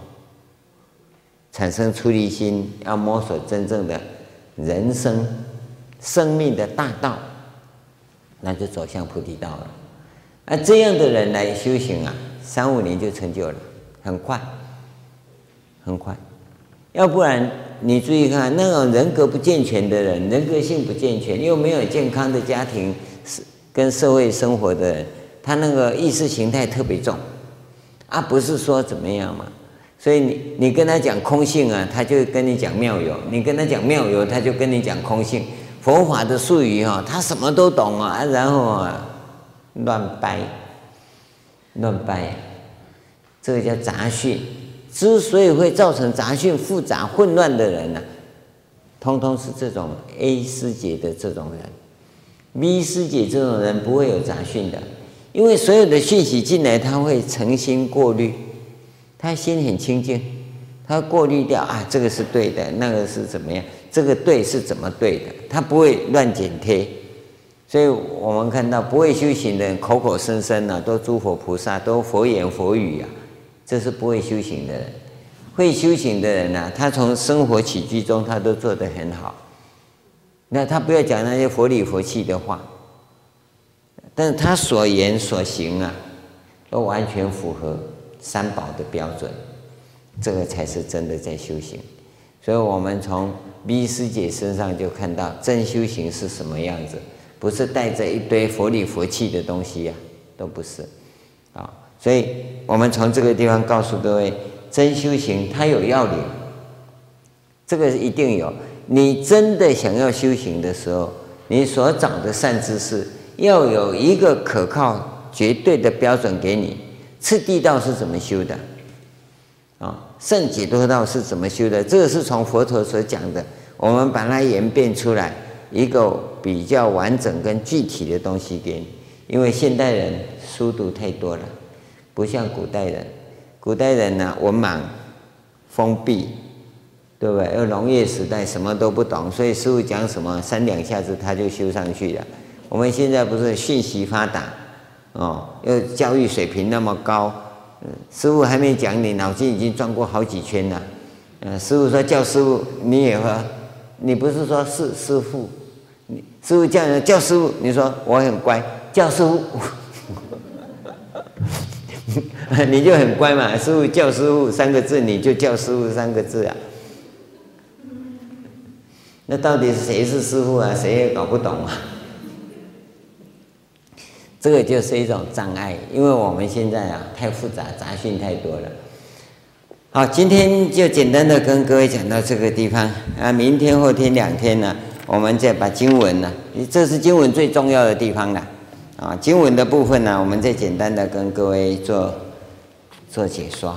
产生出离心，要摸索真正的人生、生命的大道，那就走向菩提道了。那这样的人来修行啊，三五年就成就了。很快，很快，要不然你注意看，那种人格不健全的人，人格性不健全，又没有健康的家庭跟社会生活的人，他那个意识形态特别重，啊，不是说怎么样嘛。所以你你跟他讲空性啊，他就跟你讲妙有；你跟他讲妙有，他就跟你讲空性。佛法的术语哈，他什么都懂啊，然后啊，乱掰，乱掰，这个叫杂讯。之所以会造成杂讯复杂混乱的人呢、通通是这种 A 师姐的这种人，B 师姐这种人不会有杂讯的，因为所有的讯息进来，他会诚心过滤，他心很清净，他过滤掉啊，这个是对的，那个是怎么样，这个对是怎么对的，他不会乱剪贴，所以我们看到不会修行的人，口口声声呢，都诸佛菩萨，都佛言佛语啊。这是不会修行的人，会修行的人呢、他从生活起居中，他都做得很好。那他不要讲那些佛理佛气的话，但是他所言所行啊，都完全符合三宝的标准，这个才是真的在修行。所以我们从 B 师姐身上就看到真修行是什么样子，不是带着一堆佛理佛气的东西呀、啊，都不是，所以，我们从这个地方告诉各位，真修行它有要领，这个是一定有。你真的想要修行的时候，你所长的善知识要有一个可靠、绝对的标准给你。次第道是怎么修的？啊，胜解脱道是怎么修的？这个是从佛陀所讲的，我们把它演变出来一个比较完整跟具体的东西给你。因为现代人书读太多了。不像古代人，古代人呢、文盲、封闭，对不对？又农业时代，什么都不懂，所以师傅讲什么三两下子他就修上去了。我们现在不是信息发达，哦，又教育水平那么高，嗯，师傅还没讲，你脑筋已经转过好几圈了。嗯，师傅说叫师傅，你也喝，你不是说是师傅，你师傅叫人叫师傅，你说我很乖，叫师傅。你就很乖嘛，师傅叫师傅三个字，你就叫师傅三个字啊。那到底谁是师傅啊？谁也搞不懂啊。这个就是一种障碍，因为我们现在啊太复杂，杂讯太多了。好，今天就简单的跟各位讲到这个地方啊，明天后天两天呢，我们再把经文呢，这是经文最重要的地方了。啊经文的部分呢，我们再简单的跟各位做做解说。